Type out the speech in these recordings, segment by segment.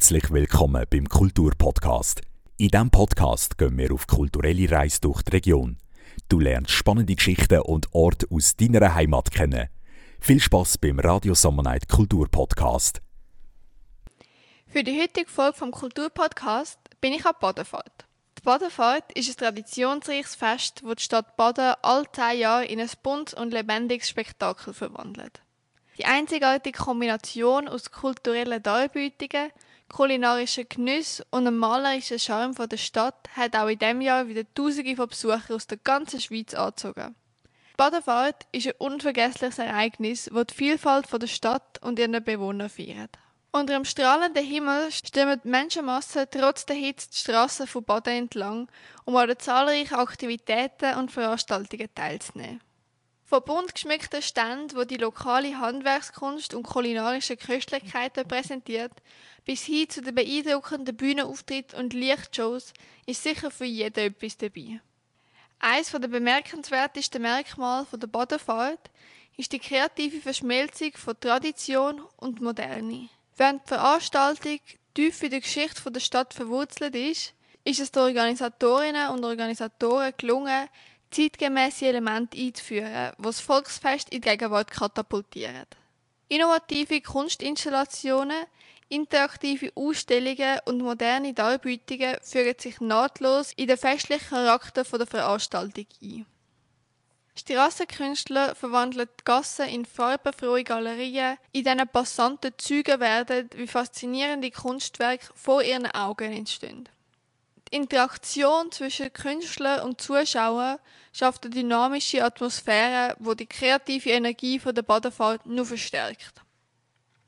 Herzlich willkommen beim Kulturpodcast. In diesem Podcast gehen wir auf kulturelle Reise durch die Region. Du lernst spannende Geschichten und Orte aus deiner Heimat kennen. Viel Spaß beim Radio Summer Night Kulturpodcast. Für die heutige Folge vom Kulturpodcast bin ich auf Badenfahrt. Die Badenfahrt ist ein traditionsreiches Fest, das die Stadt Baden alle zehn Jahre in ein buntes und lebendiges Spektakel verwandelt. Die einzigartige Kombination aus kulturellen Darbietungen, kulinarischen Genuss und einem malerischen Charme der Stadt hat auch in diesem Jahr wieder Tausende von Besuchern aus der ganzen Schweiz angezogen. Die Badefahrt ist ein unvergessliches Ereignis, das die Vielfalt der Stadt und ihren Bewohner feiert. Unter dem strahlenden Himmel stimmen die Menschenmassen trotz der Hitze die Strassen von Baden entlang, um an zahlreichen Aktivitäten und Veranstaltungen teilzunehmen. Von bunt geschmückten Ständen, wo die lokale Handwerkskunst und kulinarische Köstlichkeiten präsentiert, bis hin zu den beeindruckenden Bühnenauftritten und Lichtshows ist sicher für jeden etwas dabei. Eines der bemerkenswertesten Merkmale der Badefahrt ist die kreative Verschmelzung von Tradition und Moderne. Während die Veranstaltung tief in der Geschichte der Stadt verwurzelt ist, ist es den Organisatorinnen und Organisatoren gelungen, zeitgemäße Elemente einzuführen, die das Volksfest in die Gegenwart katapultieren. Innovative Kunstinstallationen, interaktive Ausstellungen und moderne Darbietungen fügen sich nahtlos in den festlichen Charakter der Veranstaltung ein. Strassenkünstler verwandeln die Gassen in farbenfrohe Galerien, in denen Passanten Zeugen werden, wie faszinierende Kunstwerke vor ihren Augen entstehen. Interaktion zwischen Künstler und Zuschauer schafft eine dynamische Atmosphäre, wo die kreative Energie der Badefahrt nur verstärkt.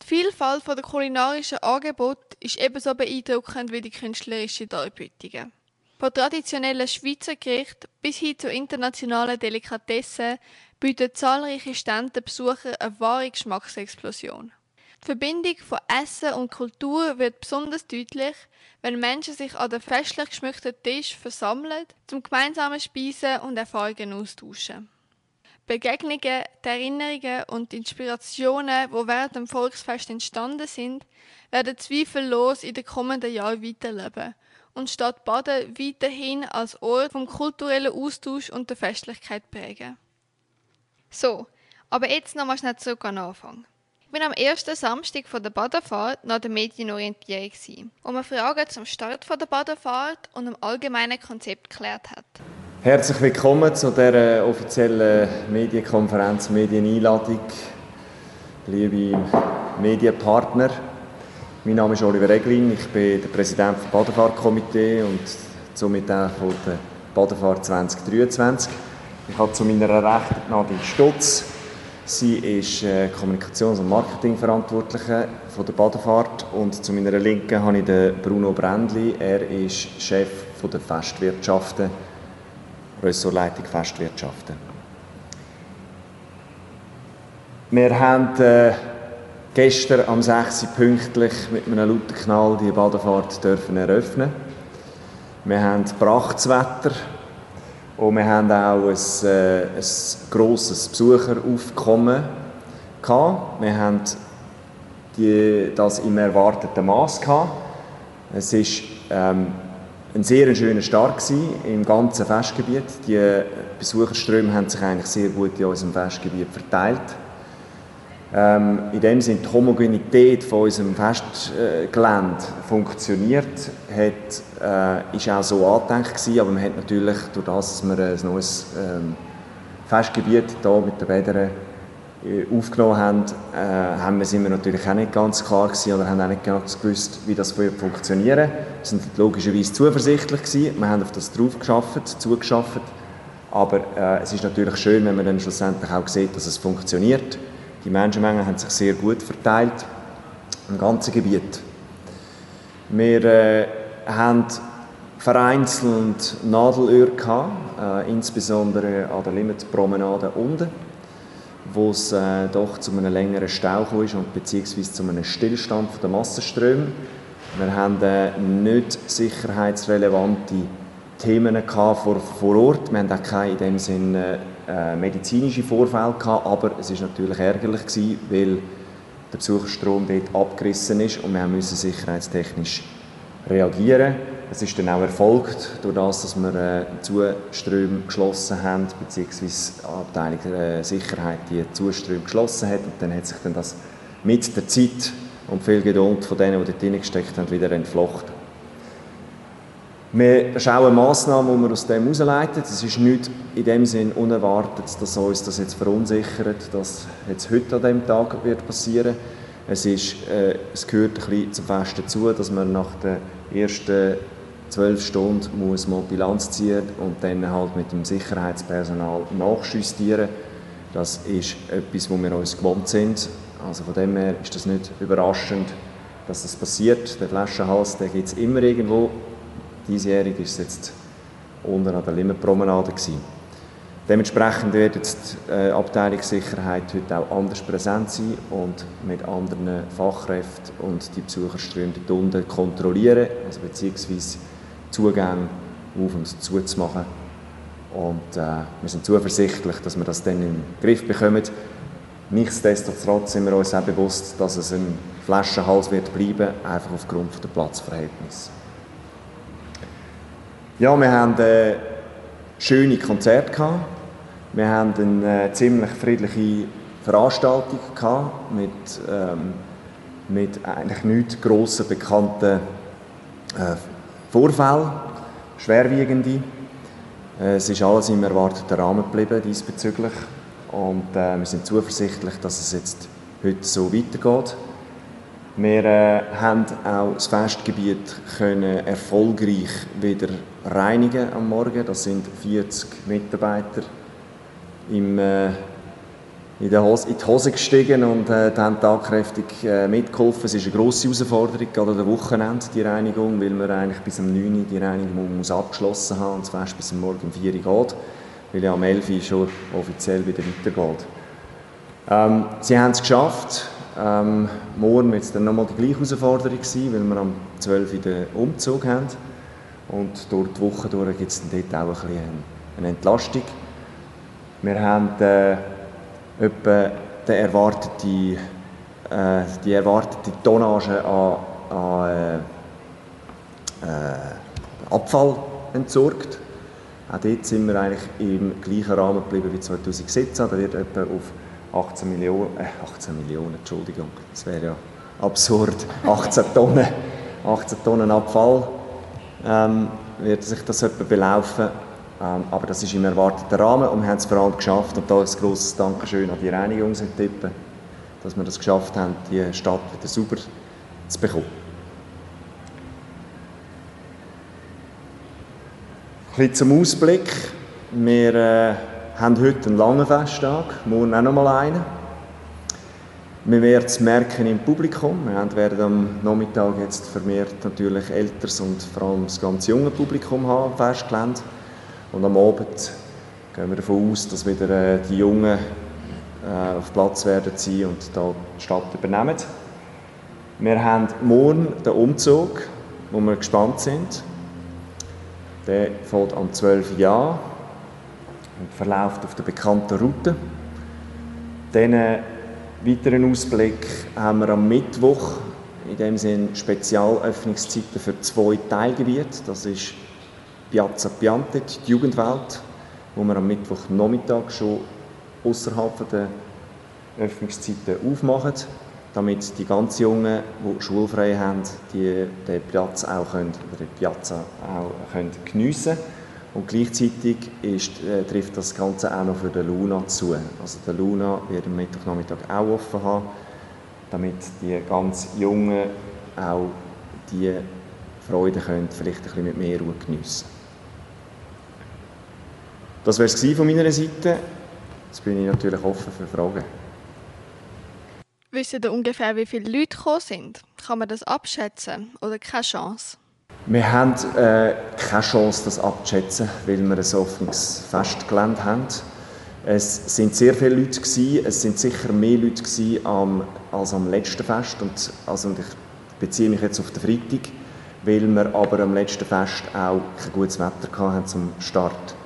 Die Vielfalt der kulinarischen Angebote ist ebenso beeindruckend wie die künstlerischen Darbietungen. Von traditionellen Schweizer Gerichten bis hin zu internationalen Delikatessen bieten zahlreiche Stände den Besuchern eine wahre Geschmacksexplosion. Die Verbindung von Essen und Kultur wird besonders deutlich, wenn Menschen sich an den festlich geschmückten Tisch versammeln, zum gemeinsamen Speisen und Erfahrungen austauschen. Begegnungen, Erinnerungen und Inspirationen, die während dem Volksfest entstanden sind, werden zweifellos in den kommenden Jahren weiterleben und Stadt Baden weiterhin als Ort vom kulturellen Austausch und der Festlichkeit prägen. So, aber jetzt nochmal schnell zurück an den Anfang. Bin am ersten Samstag von der Badefahrt nach der Medienorientierung und wir Fragen zum Start von der Badefahrt und dem allgemeinen Konzept geklärt hat. Herzlich willkommen zu der offiziellen Medienkonferenz, Medieneinladung, liebe Medienpartner. Mein Name ist Oliver Eglin, ich bin der Präsident des Badefahrtkomitee und somit auch von der Badefahrt 2023. Ich habe zu meiner Rechten Nadine Stutz, Sie ist äh, Kommunikations- und Marketingverantwortliche von der Badefahrt und zu meiner Linken habe ich Bruno Brändli. Er ist Chef der Festwirtschaften, Ressortleitung Festwirtschaften. Wir haben äh, gestern am 6. pünktlich mit einem lauten Knall die Badefahrt dürfen eröffnen. Wir haben Prachtswetter und wir haben auch ein, äh, ein grosses Besucheraufkommen gehabt. Wir haben die, das im erwarteten Maß gehabt. Es ist ähm, ein sehr schöner Start im ganzen Festgebiet. Die Besucherströme haben sich eigentlich sehr gut in unserem Festgebiet verteilt. Ähm, in dem Sinne die Homogenität von unserem Festgelände funktioniert, hat, äh, ist auch so angedenkt gewesen, aber man hat natürlich durch das, dass wir ein neues ähm, Festgebiet hier mit den Bädern äh, aufgenommen haben, äh, haben wir, sind wir natürlich auch nicht ganz klar gewesen oder haben auch nicht ganz gewusst, wie das funktionieren. Wir sind logischerweise zuversichtlich gewesen, wir haben auf das drauf geschafft, zugeschafft, aber äh, es ist natürlich schön, wenn man dann schlussendlich auch sieht, dass es funktioniert. Die Menschenmengen haben sich sehr gut verteilt im ganzen Gebiet. Wir äh, haben vereinzelt Nadelöhr äh, insbesondere an der Limmatpromenade unten, wo es äh, doch zu einem längeren Stau kam und beziehungsweise zu einem Stillstand der Massenströme. Wir haben äh, nicht sicherheitsrelevante Themen vor, vor Ort. Wir haben auch keine in dem Sinne äh, medizinische Vorfälle gehabt, aber es ist natürlich ärgerlich gewesen, weil der Besucherstrom dort abgerissen ist und wir müssen sicherheitstechnisch reagieren. Es ist dann auch erfolgt, durch das, dass wir äh, Zuströme geschlossen haben, beziehungsweise die Abteilung äh, Sicherheit die Zuströme geschlossen hat. Und dann hat sich dann das mit der Zeit und viel Geduld von denen, die dort hineingesteckt haben, wieder entflochten. Wir schauen Massnahmen, die wir aus dem herausleiten. Es ist nicht in dem Sinn unerwartet, dass uns das jetzt verunsichert, dass jetzt heute an diesem Tag wird passieren. Es, äh, es gehört ein bisschen zum Fest dazu, dass man nach den ersten zwölf Stunden muss man Bilanz ziehen und dann halt mit dem Sicherheitspersonal nachjustieren. Das ist etwas, wo wir uns gewohnt sind. Also von dem her ist das nicht überraschend, dass das passiert. Der Flaschenhals, der gibt es immer irgendwo. Diesjährig ist es jetzt unten an der Limmerpromenade gewesen. Dementsprechend wird jetzt die äh, Abteilungssicherheit heute auch anders präsent sein und mit anderen Fachkräften und die Besucherströme dort unten kontrollieren, also beziehungsweise Zugänge auf und zu zu machen. Und äh, wir sind zuversichtlich, dass wir das dann den Griff bekommen. Nichtsdestotrotz sind wir uns auch bewusst, dass es ein Flaschenhals wird bleiben, einfach aufgrund der Platzverhältnisse. Ja, wir haben äh, schöne Konzerte. Wir haben eine äh, ziemlich friedliche Veranstaltung mit, ähm, mit eigentlich nicht grossen bekannten äh, Vorfällen, schwerwiegende. Äh, es ist alles im erwarteten Rahmen geblieben diesbezüglich und äh, wir sind zuversichtlich, dass es jetzt heute so weitergeht. Wir äh, haben auch das Festgebiet können erfolgreich wieder reinigen am Morgen. Das sind 40 Mitarbeiter im, äh, in, die Hose, in die Hose gestiegen und äh, haben tagkräftig äh, mitgeholfen. Es ist eine grosse Herausforderung, gerade an der Wochenende, die Reinigung, weil man eigentlich bis um 9 Uhr die Reinigung muss abgeschlossen haben und das Fest bis Morgen um 4 Uhr geht, weil ja am 11 Uhr schon offiziell wieder weitergeht. Ähm, sie haben es geschafft. Ähm, morgen wird es dann nochmal die gleiche Herausforderung sein, weil wir am 12 Uhr den Umzug haben. Und durch die Woche gibt es dann dort auch ein bisschen eine Entlastung. Wir haben äh, etwa die erwartete, äh, die erwartete Tonnage an, an äh, äh, Abfall entsorgt. Auch dort sind wir eigentlich im gleichen Rahmen geblieben wie 2017. Da wird etwa auf 18 Millionen, äh, 18 Millionen, Entschuldigung, das wäre ja absurd, 18 Tonnen, 18 Tonnen Abfall ähm, wird sich das etwa belaufen. Ähm, aber das ist im erwarteten Rahmen und wir haben es vor allem geschafft. Und da ein grosses Dankeschön an die Reinigungstippen, dass wir das geschafft haben, die Stadt wieder sauber zu bekommen. Ein bisschen zum Ausblick. Wir äh, haben heute einen langen Festtag, morgen auch noch mal einen. Wir werden es merken im Publikum. Wir werden am Nachmittag jetzt vermehrt natürlich älteres und vor allem das ganz junge Publikum haben am Festgelände. Und am Abend gehen wir davon aus, dass wieder äh, die Jungen äh, auf Platz werden sein und da die Stadt übernehmen. Wir haben morgen den Umzug, wo wir gespannt sind. Der fällt am 12. Jahr und verläuft auf der bekannten Route. Dann weiteren Ausblick haben wir am Mittwoch in dem Sinne Spezialöffnungszeiten für zwei Teilgebiete. Das ist Piazza Piantet, die Jugendwelt, wo wir am Mittwochnachmittag schon außerhalb der Öffnungszeiten aufmachen, damit die ganz Jungen, die schulfrei haben, die, den Platz auch können, oder die Piazza auch können geniessen können. Und gleichzeitig ist, äh, trifft das Ganze auch noch für den Luna zu. Also der Luna wird am Mittwochnachmittag auch offen haben, damit die ganz Jungen auch die Freude können, vielleicht ein bisschen mit mehr Ruhe geniessen Das wäre es von meiner Seite. Jetzt bin ich natürlich offen für Fragen. Wissen ihr ungefähr, wie viele Leute gekommen sind? Kann man das abschätzen oder keine Chance? Wir haben äh, keine Chance, das abzuschätzen, weil wir ein offenes Festgelände haben. Es sind sehr viele Leute gewesen. es sind sicher mehr Leute gewesen am, als am letzten Fest und also ich beziehe mich jetzt auf den Freitag, weil wir aber am letzten Fest auch kein gutes Wetter hatten zum Start.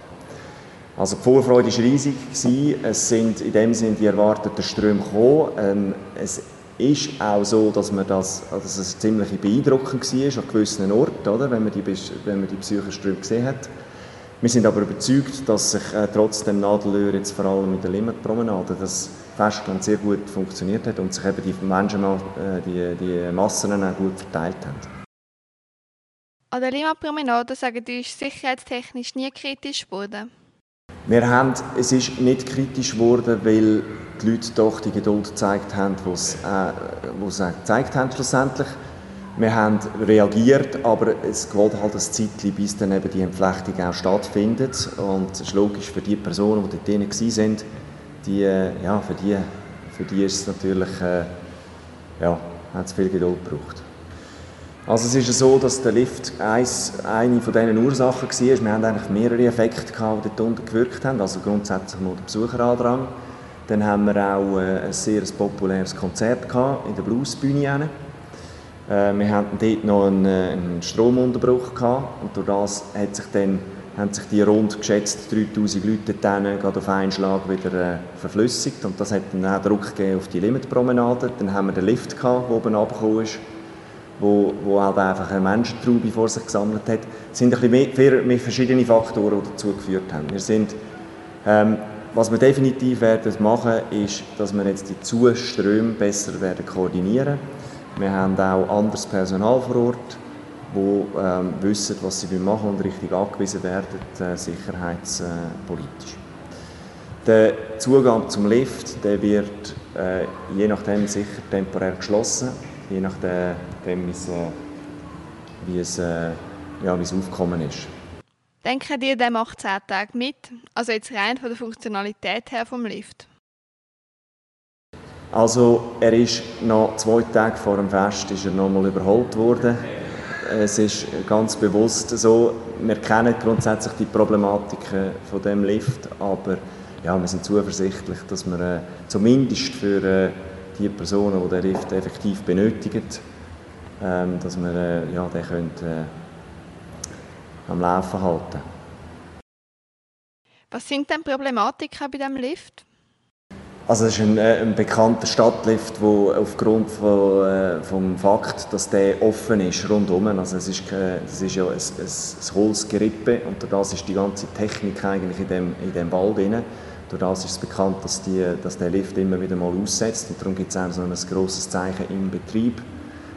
Also die Vorfreude war riesig. Gewesen. Es sind in dem Sinne die erwarteten Ströme gekommen. Ähm, es ist auch so, dass, man das, also dass es ziemlich beeindruckend war an gewissen Orten, oder, wenn man die, wenn man die Psychoströme gesehen hat. Wir sind aber überzeugt, dass sich äh, trotzdem Nadelöhr jetzt vor allem mit der Limmatpromenade das Festland sehr gut funktioniert hat und sich eben die Menschen, äh, die, die Massen auch gut verteilt haben. An der Limmatpromenade sagen die ist sicherheitstechnisch nie kritisch geworden. Wir haben, es ist nicht kritisch geworden, weil die Leute doch die Geduld gezeigt haben, die sie, äh, sie gezeigt haben schlussendlich. Wir haben reagiert, aber es geht halt ein Zeitchen, bis dann eben die Entflechtung auch stattfindet. Und es ist logisch für die Personen, die dort drinnen waren, die, äh, ja, für, die, für die ist es natürlich, äh, ja, hat es viel Geduld gebraucht. Also es ist so, dass der Lift eins, eine von diesen Ursachen war. Wir haben eigentlich mehrere Effekte gehabt, die dort unten gewirkt haben. Also grundsätzlich mal der Besucherandrang. Dann haben wir auch äh, ein sehr populäres Konzert in der Bluesbühne. Äh, wir hatten dort noch einen, äh, Stromunterbruch und durch das hat sich dann, haben sich die rund geschätzt 3000 Leute dann gerade auf einen Schlag wieder verflüssigt und das hat dann auch Druck gegeben auf die Limitpromenade. Dann haben wir den Lift gehabt, der oben runtergekommen ist wo, wo halt einfach eine Menschentraube vor sich gesammelt hat. Es sind ein bisschen mehr, verschiedene Faktoren, die dazu geführt haben. Wir sind, ähm, was wir definitiv werden machen, ist, dass wir jetzt die Zuströme besser werden koordinieren. Wir haben auch anderes Personal vor Ort, wo ähm, wissen, was sie machen und richtig angewiesen werden, äh, sicherheitspolitisch. Der Zugang zum Lift der wird äh, je nachdem sicher temporär geschlossen je nachdem, wie es, äh, wie es, äh, ja, wie es aufgekommen ist. Denken dir, der macht 10 Tage mit? Also jetzt rein von der Funktionalität her vom Lift? Also er ist noch zwei Tage vor dem Fest ist er nochmal überholt worden. Es ist ganz bewusst so, wir kennen grundsätzlich die Problematiken von dem Lift, aber ja, wir sind zuversichtlich, dass wir äh, zumindest für äh, die Personen, die den Lift effektiv benötigen, ähm, dass wir äh, ja, den können, äh, am Laufen halten Was sind denn Problematiken bei diesem Lift? Also es ist ein, äh, ein bekannter Stadtlift, der aufgrund von, äh, vom Fakt, dass der offen ist rundum, also es ist, äh, es ist ja ein, ein, ein Holzgerippe und das ist die ganze Technik eigentlich in dem, in dem Wald drin. Durch das ist es bekannt, dass, die, dass der Lift immer wieder mal aussetzt und darum gibt es auch so ein grosses Zeichen im Betrieb,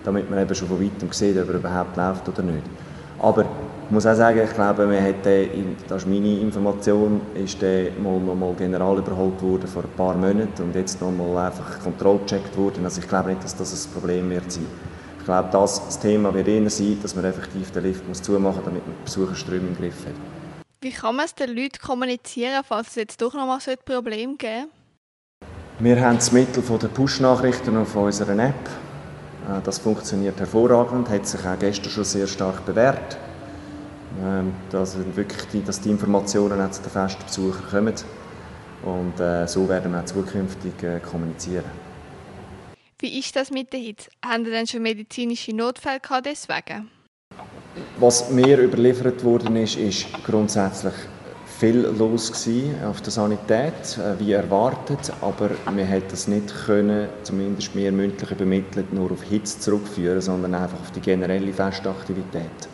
damit man eben schon von weitem sieht, ob er überhaupt läuft oder nicht. Aber ich muss auch sagen, ich glaube, man hat den, das ist meine Information, ist der mal, mal general überholt worden vor ein paar Monaten und jetzt noch mal einfach kontrollcheckt worden. Also ich glaube nicht, dass das ein Problem wird sein. Ich glaube, das, das Thema wird eher sein, dass man effektiv den Lift muss zumachen muss, damit man die Besucherströme im Griff hat. Wie kann man es den Leuten kommunizieren, falls es jetzt doch noch mal so ein Problem geben Wir haben das Mittel der Push-Nachrichten auf unserer App. Äh, das funktioniert hervorragend, hat sich auch gestern schon sehr stark bewährt. Ähm, dass, wirklich die, dass die Informationen auch zu den Festbesuchern kommen. Und äh, so werden wir auch zukünftig äh, kommunizieren. Wie ist das mit der Hitze? Haben Sie denn schon medizinische Notfälle gehabt deswegen? Was mir überliefert worden ist, ist grundsätzlich viel los auf der Sanität, äh, wie erwartet, aber wir hätten das nicht können, zumindest mir mündlich übermittelt, nur auf Hitze zurückführen, sondern einfach auf die generelle Festaktivität.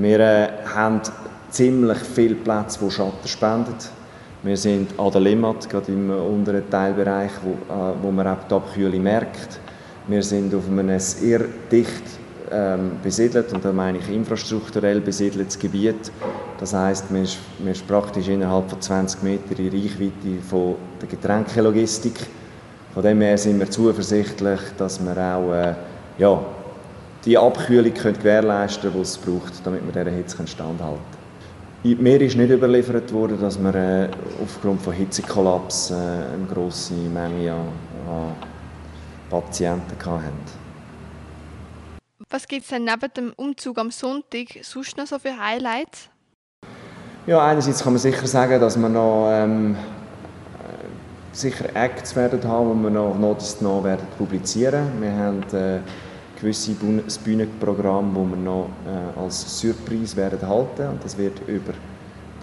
Wir äh, haben ziemlich viele Plätze, die Schatten spenden. Wir sind an der Limmat, gerade im unteren Teilbereich, wo, äh, wo man auch die Abkühlung merkt. Wir sind auf einem sehr dicht ähm, besiedelt und da meine ich infrastrukturell besiedeltes Gebiet. Das heißt, man ist, man ist praktisch innerhalb von 20 Metern in Reichweite von der Getränkelogistik. Von dem her sind wir zuversichtlich, dass wir auch äh, ja, die Abkühlung können gewährleisten können, die es braucht, damit wir dieser Hitze standhalten können. Mir ist nicht überliefert worden, dass wir äh, aufgrund von Hitzekollaps äh, eine grosse Menge an, an Patienten hatten. Was gibt es denn neben dem Umzug am Sonntag sonst noch so für Highlights? Ja, einerseits kann man sicher sagen, dass wir noch ähm, äh, sicher Acts werden haben, die wir noch noch werden publizieren. Wir haben äh, gewisse Bühnenprogramme, die wir noch äh, als Surprise werden halten und das wird über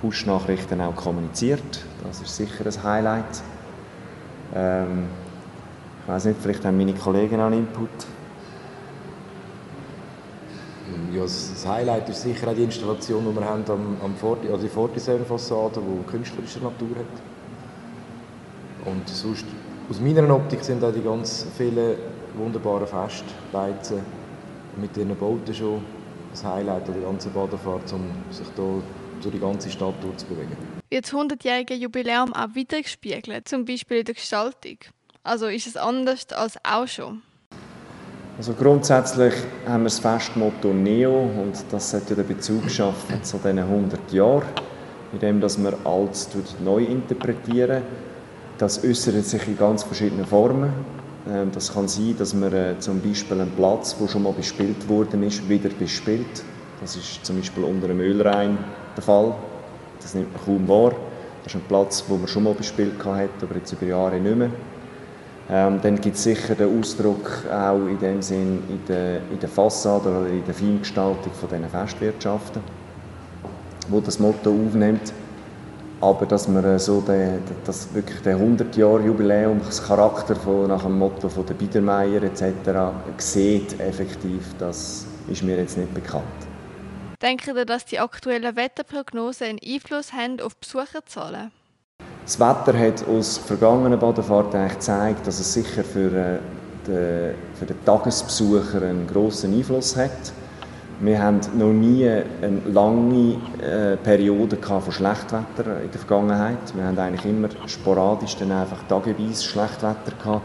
Push-Nachrichten auch kommuniziert. Das ist sicher ein Highlight. Ähm, Ich weiß nicht, vielleicht haben meine Kollegen auch einen Input. Ja, das Highlight ist sicher auch die Installation, die wir haben am Forti, also die Fortisern-Fassade, die künstlerische Natur hat. Und sonst, aus meiner Optik sind auch die ganz vielen wunderbaren Festbeizen mit ihren Booten schon das Highlight der ganzen Badefahrt, um sich hier durch die ganze Stadt durchzubewegen. Wird das 100-jährige Jubiläum auch wiedergespiegelt, zum Beispiel in der Gestaltung? Also ist es anders als auch schon? Also grundsätzlich haben wir das Festmotto Neo und das hat ja den Bezug geschaffen zu diesen 100 Jahren, indem dass wir alles neu interpretieren. Das äußert sich in ganz verschiedenen Formen. Ähm, das kann sein, dass man äh, zum Beispiel einen Platz, der schon mal bespielt worden ist, wieder bespielt. Das ist zum Beispiel unter dem Ölrhein der Fall. Das nimmt man kaum wahr. Das ist ein Platz, wo man schon mal bespielt hat, aber jetzt über Jahre nicht mehr. Ähm, dann gibt es sicher den Ausdruck auch in dem Sinn in der, in der Fassade oder in der Feingestaltung von diesen Festwirtschaften, wo das Motto aufnimmt. Aber dass man äh, so den, das wirklich den 100 Jahre Jubiläumscharakter von, nach dem Motto von der Biedermeier etc. sieht effektiv, das ist mir jetzt nicht bekannt. Denken Sie, dass die aktuellen Wetterprognosen einen Einfluss haben auf Besucherzahlen? Das Wetter hat aus vergangenen Badefahrten eigentlich gezeigt, dass es sicher für, äh, den, für den Tagesbesucher einen grossen Einfluss hat. Wir haben noch nie eine lange äh, Periode von Schlechtwetter in der Vergangenheit. Wir haben eigentlich immer sporadisch dann einfach tageweise Schlechtwetter gehabt.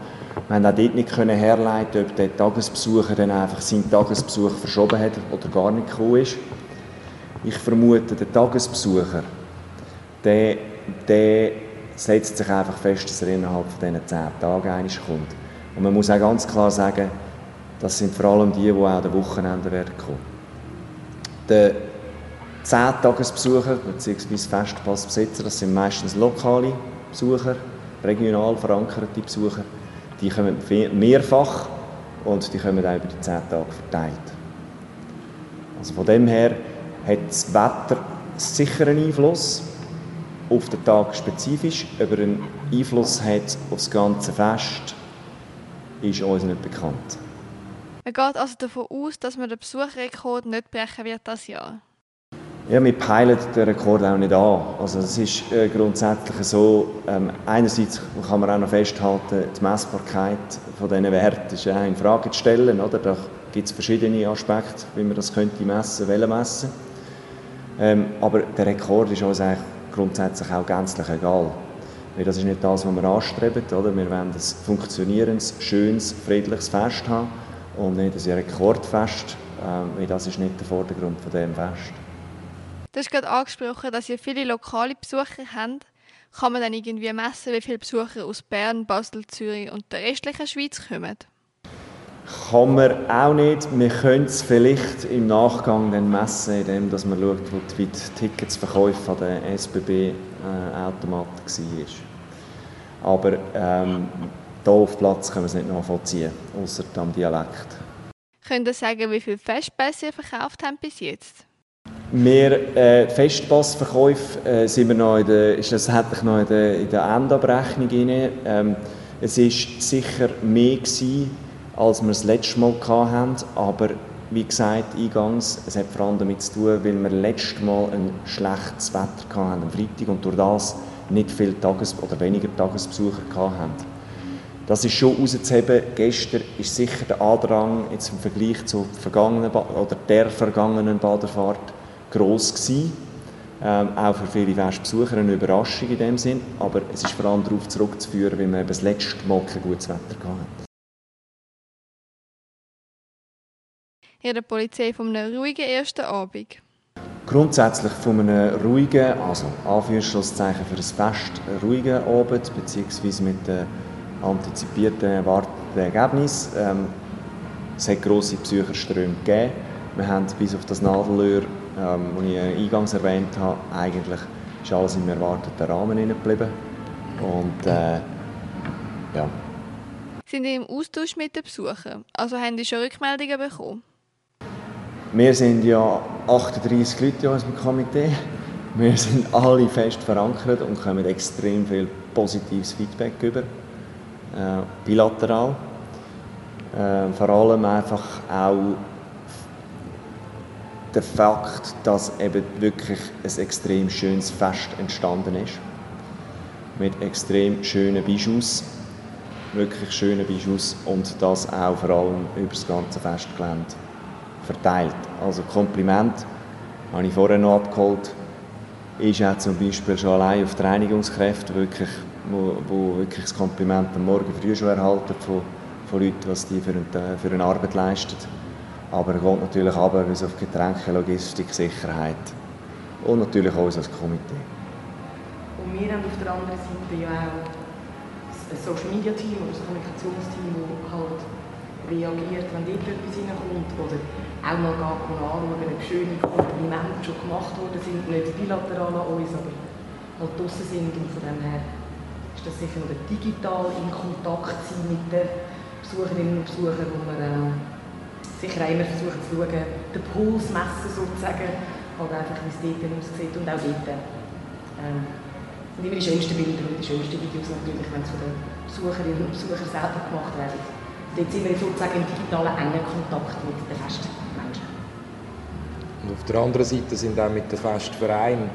Wir haben auch dort nicht können herleiten, ob der Tagesbesucher dann einfach seinen Tagesbesuch verschoben hat oder gar nicht gekommen ist. Ich vermute, der Tagesbesucher, der, der setzt sich einfach fest, dass er innerhalb von diesen zehn Tagen einmal kommt. Und man muss auch ganz klar sagen, das sind vor allem die, die auch an den Wochenenden werden kommen. Der 10-Tagesbesucher bzw. Festpassbesitzer, das sind meistens lokale Besucher, regional verankerte Besucher, die kommen mehrfach und die kommen auch über die 10 Tage verteilt. Also von dem her hat das Wetter sicher einen Einfluss auf den Tag spezifisch, aber einen Einfluss hat auf das ganze Fest, ist uns nicht bekannt. Man geht also davon aus, dass man den Besucherrekord nicht brechen wird das Jahr. Ja, wir peilen den Rekord auch nicht an. Also es ist äh, grundsätzlich so, ähm, einerseits kann man auch noch festhalten, die Messbarkeit von diesen Werten ist auch in Frage zu stellen. Oder? Da gibt es verschiedene Aspekte, wie man das könnte messen, wollen messen. Ähm, aber der Rekord ist uns eigentlich grundsätzlich auch gänzlich egal. Weil das ist nicht das, was wir anstreben. Oder? Wir wollen ein funktionierendes, schönes, friedliches Fest haben und nicht ein Rekordfest, ähm, weil das ist nicht der Vordergrund von diesem Fest. Du hast gerade angesprochen, dass ihr viele lokale Besucher habt. Kann man dann irgendwie messen, wie viele Besucher aus Bern, Basel, Zürich und der restlichen Schweiz kommen? Kann man auch nicht. Wir können es vielleicht im Nachgang dann messen, indem dass man schaut, wie die Ticketsverkäufe an den SBB-Automaten äh, war. Aber ähm, hier auf Platz können wir es nicht nachvollziehen, außer am Dialekt. Könnt ihr sagen, wie viele Festpässe ihr verkauft habt bis jetzt? Wir äh, Festpassverkäufe äh, sind wir noch in der, ist schlussendlich noch in der, in der Endabrechnung rein. Ähm, es war sicher mehr gewesen, als wir das letzte Mal hatten, aber wie gesagt, eingangs, es hat vor allem damit zu tun, weil wir letztes Mal ein schlechtes Wetter hatten am Freitag und durch das nicht viel Tages- oder weniger Tagesbesucher hatten. Das ist schon herauszuheben. Gestern ist sicher der Andrang jetzt im Vergleich zur vergangenen oder der vergangenen Badefahrt gross gewesen. Ähm, auch für viele Festbesucher eine Überraschung in dem Sinn. Aber es ist vor allem darauf zurückzuführen, weil wir eben das letzte Mal kein gutes Wetter hatten. Ihr der Polizei von einem ruhigen ersten Abend? Grundsätzlich von einem ruhigen, also Anführungszeichen für ein Fest, ruhigen Abend, beziehungsweise mit den antizipierten, erwarteten Ergebnissen. Ähm, es hat grosse Besucherströme gegeben. Wir haben bis auf das Nadelöhr, ähm, das ich eingangs erwähnt habe, eigentlich ist alles im erwarteten Rahmen geblieben. Und äh, ja. Sind Sie im Austausch mit den Besuchern? Also haben Sie schon Rückmeldungen bekommen? Wir sind ja 38 Leute in unserem Komitee. Wir sind alle fest verankert und kommen extrem viel positives Feedback über. Äh, bilateral. Äh, vor allem einfach auch der Fakt, dass eben wirklich ein extrem schönes Fest entstanden ist. Mit extrem schönen Bijoux, wirklich schönen Bijoux und das auch vor allem über das ganze Festgelände verteilt. Also Kompliment, habe ich vorher noch abgeholt, ist auch zum Beispiel schon allein auf die Reinigungskräfte, wirklich, wo, wo wirklich das Kompliment am Morgen früh schon erhalten von, von Leuten, was die für eine, für eine Arbeit leisten. Aber es geht natürlich aber bis auf Getränke, Logistik, Sicherheit und natürlich auch als Komitee. Und wir haben auf der anderen Seite ja auch ein Social Media Team oder ein Kommunikationsteam, das halt reagiert, wenn dort etwas reinkommt oder auch mal anschauen, ob schöne Komplimente schon gemacht worden sind, nicht bilateral an uns, aber halt draussen sind und von dem her ist das sicher noch digital in Kontakt sein mit den Besucherinnen und Besuchern, wo wir ähm, sicher auch immer versuchen zu schauen, den Puls messen sozusagen, halt einfach wie es dort aussieht und auch dort ähm, sind immer die schönsten Bilder und die schönsten Videos natürlich, wenn es von den Besucherinnen und Besuchern selber gemacht werden. Dort sind wir sozusagen im digitalen engen Kontakt mit den Festmenschen. Und auf der anderen Seite sind auch mit den Festvereinen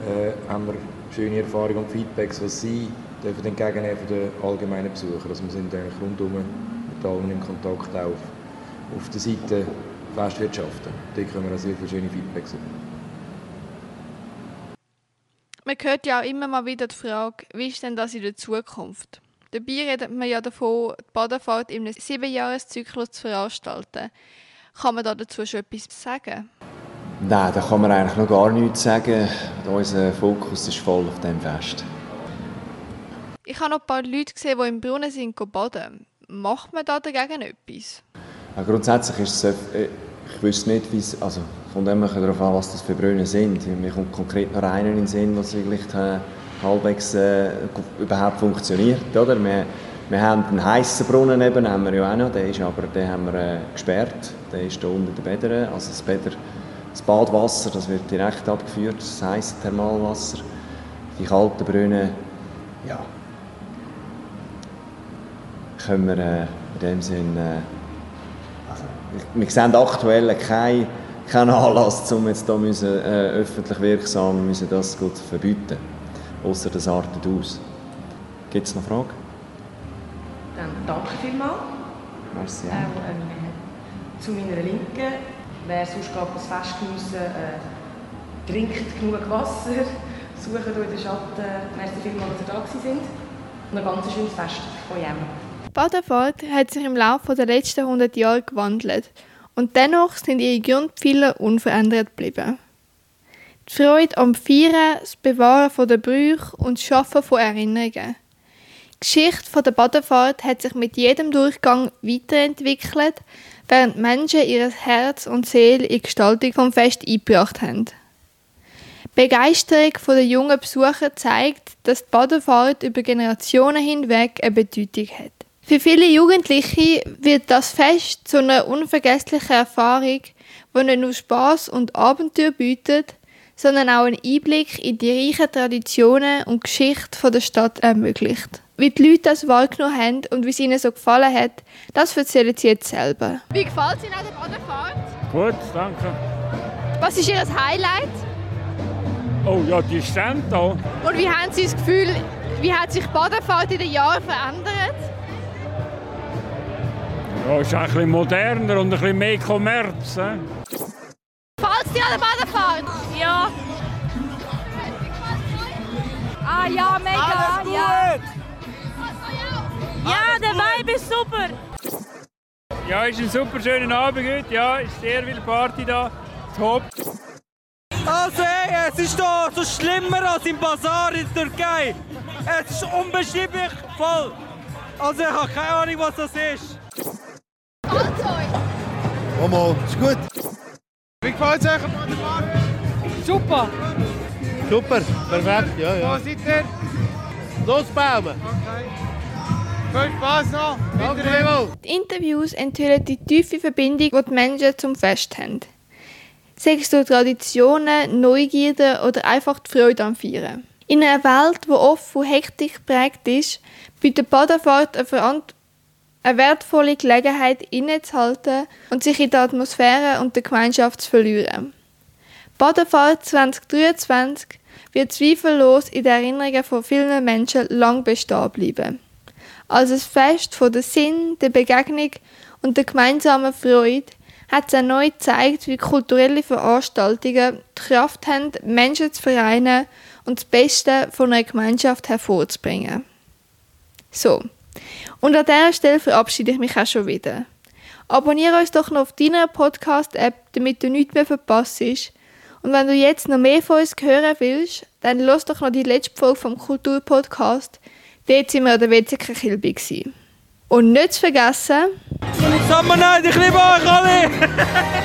äh, haben wir schöne Erfahrungen und Feedbacks, was sie dürfen entgegennehmen von den allgemeinen Besuchern. Also wir sind eigentlich rundum mit allen in Kontakt auch auf der Seite Festwirtschaften. Dort können wir auch sehr viele schöne Feedbacks haben. Man hört ja auch immer mal wieder die Frage, wie ist denn das in der Zukunft? Dabei redet man ja davon, die Badefahrt in einem Siebenjahreszyklus zu veranstalten. Kann man da dazu schon etwas sagen? Nein, da kann man eigentlich noch gar nichts sagen. Unser Fokus ist voll auf dem Fest. Ich habe noch ein paar Leute gesehen, die im Brunnen sind baden. Macht man da dagegen etwas? Ja, grundsätzlich ist es, äh, ich wüsste nicht, wie es, also von dem darauf an, was das für Brunnen sind. Mir kommt konkret noch einer in den Sinn, was vielleicht äh, halbwegs äh, überhaupt funktioniert, oder? Wir, wir haben einen heißen Brunnen eben, haben wir ja auch noch, der ist aber, den haben wir äh, gesperrt, der ist da unter den Bädern, also das, Bäder, das Badwasser, das wird direkt abgeführt, das heiße Thermalwasser. Die kalten Brunnen, ja, können wir äh, in dem Sinn äh, wir sehen aktuell keinen kein Anlass, um jetzt da müssen, äh, öffentlich wirksam müssen das gut verbieten. Außer das artet aus. Gibt es noch Fragen? Dann danke vielmals. Merci. Auch ähm, zu meiner Linken. Wer sonst gerade das Fest geniessen äh, trinkt genug Wasser, sucht euch in den Schatten. Merci vielmals, dass ihr da sind. Und ein ganz schönes Fest von euch Badefahrt hat sich im Laufe der letzten 100 Jahre gewandelt und dennoch sind ihre Grundpfeiler unverändert geblieben. Die Freude am Feiern, das Bewahren der Brüche und das Schaffen von Erinnerungen. Die Geschichte der Badefahrt hat sich mit jedem Durchgang weiterentwickelt, während Menschen ihr Herz und Seele in die Gestaltung vom Fest eingebracht haben. Die Begeisterung der jungen Besucher zeigt, dass die Badefahrt über Generationen hinweg eine Bedeutung hat. Für viele Jugendliche wird das Fest zu einer unvergesslichen Erfahrung, die nicht nur Spaß und Abenteuer bietet, sondern auch einen Einblick in die reichen Traditionen und Geschichte der Stadt ermöglicht. Wie die Leute das wahrgenommen haben und wie es ihnen so gefallen hat, das erzählen sie jetzt selber. Wie gefällt es Ihnen an der Badefahrt? Gut, danke. Was ist Ihr Highlight? Oh ja, die Stände hier. Und wie haben Sie das Gefühl, wie hat sich die Badefahrt in den Jahren verändert? Ja, ist ein bisschen moderner und ein bisschen mehr Kommerz. Gefällt es dir an der Badefahrt? Ja. Ah ja, mega. Alles gut. Ja. ja, der Vibe ist super. Ja, ist ein super schöner Abend heute. Ja, ist sehr viel Party da. Top. Also ey, es ist hier so schlimmer als im Bazar in der Türkei. Es ist unbeschreiblich voll. Also ich habe keine Ahnung, was das ist. Momo, ist gut. Wie gefällt es euch am Badefahrt? Super. Super, perfekt, ja, Wo ja. seid ihr? Losbaumen. Okay. Viel Spaß noch. Danke. Die Interviews enthüllen die tiefe Verbindung, die die Menschen zum Fest haben. Sei es durch Traditionen, Neugierde oder einfach die Freude am Feiern. In einer Welt, die oft von Hektik geprägt ist, bietet Badefahrt eine, Verant eine wertvolle Gelegenheit, innezuhalten und sich in der Atmosphäre und der Gemeinschaft zu verlieren. Badefahrt 2023 wird zweifellos in den Erinnerungen von vielen Menschen lang bestehen bleiben. Als ein Fest von der Sinn, der Begegnung und der gemeinsamen Freude hat es erneut gezeigt, wie kulturelle Veranstaltungen die Kraft haben, Menschen zu vereinen und das Beste von einer Gemeinschaft hervorzubringen. So, und an dieser Stelle verabschiede ich mich auch schon wieder. Abonniere uns doch noch auf deiner Podcast-App, damit du nichts mehr verpasst. Und wenn du jetzt noch mehr von uns hören willst, dann lass doch noch die letzte Folge vom Kulturpodcast. Dort sind wir an der WCK Kilby. Und nicht zu vergessen... Sommer, ich liebe euch alle!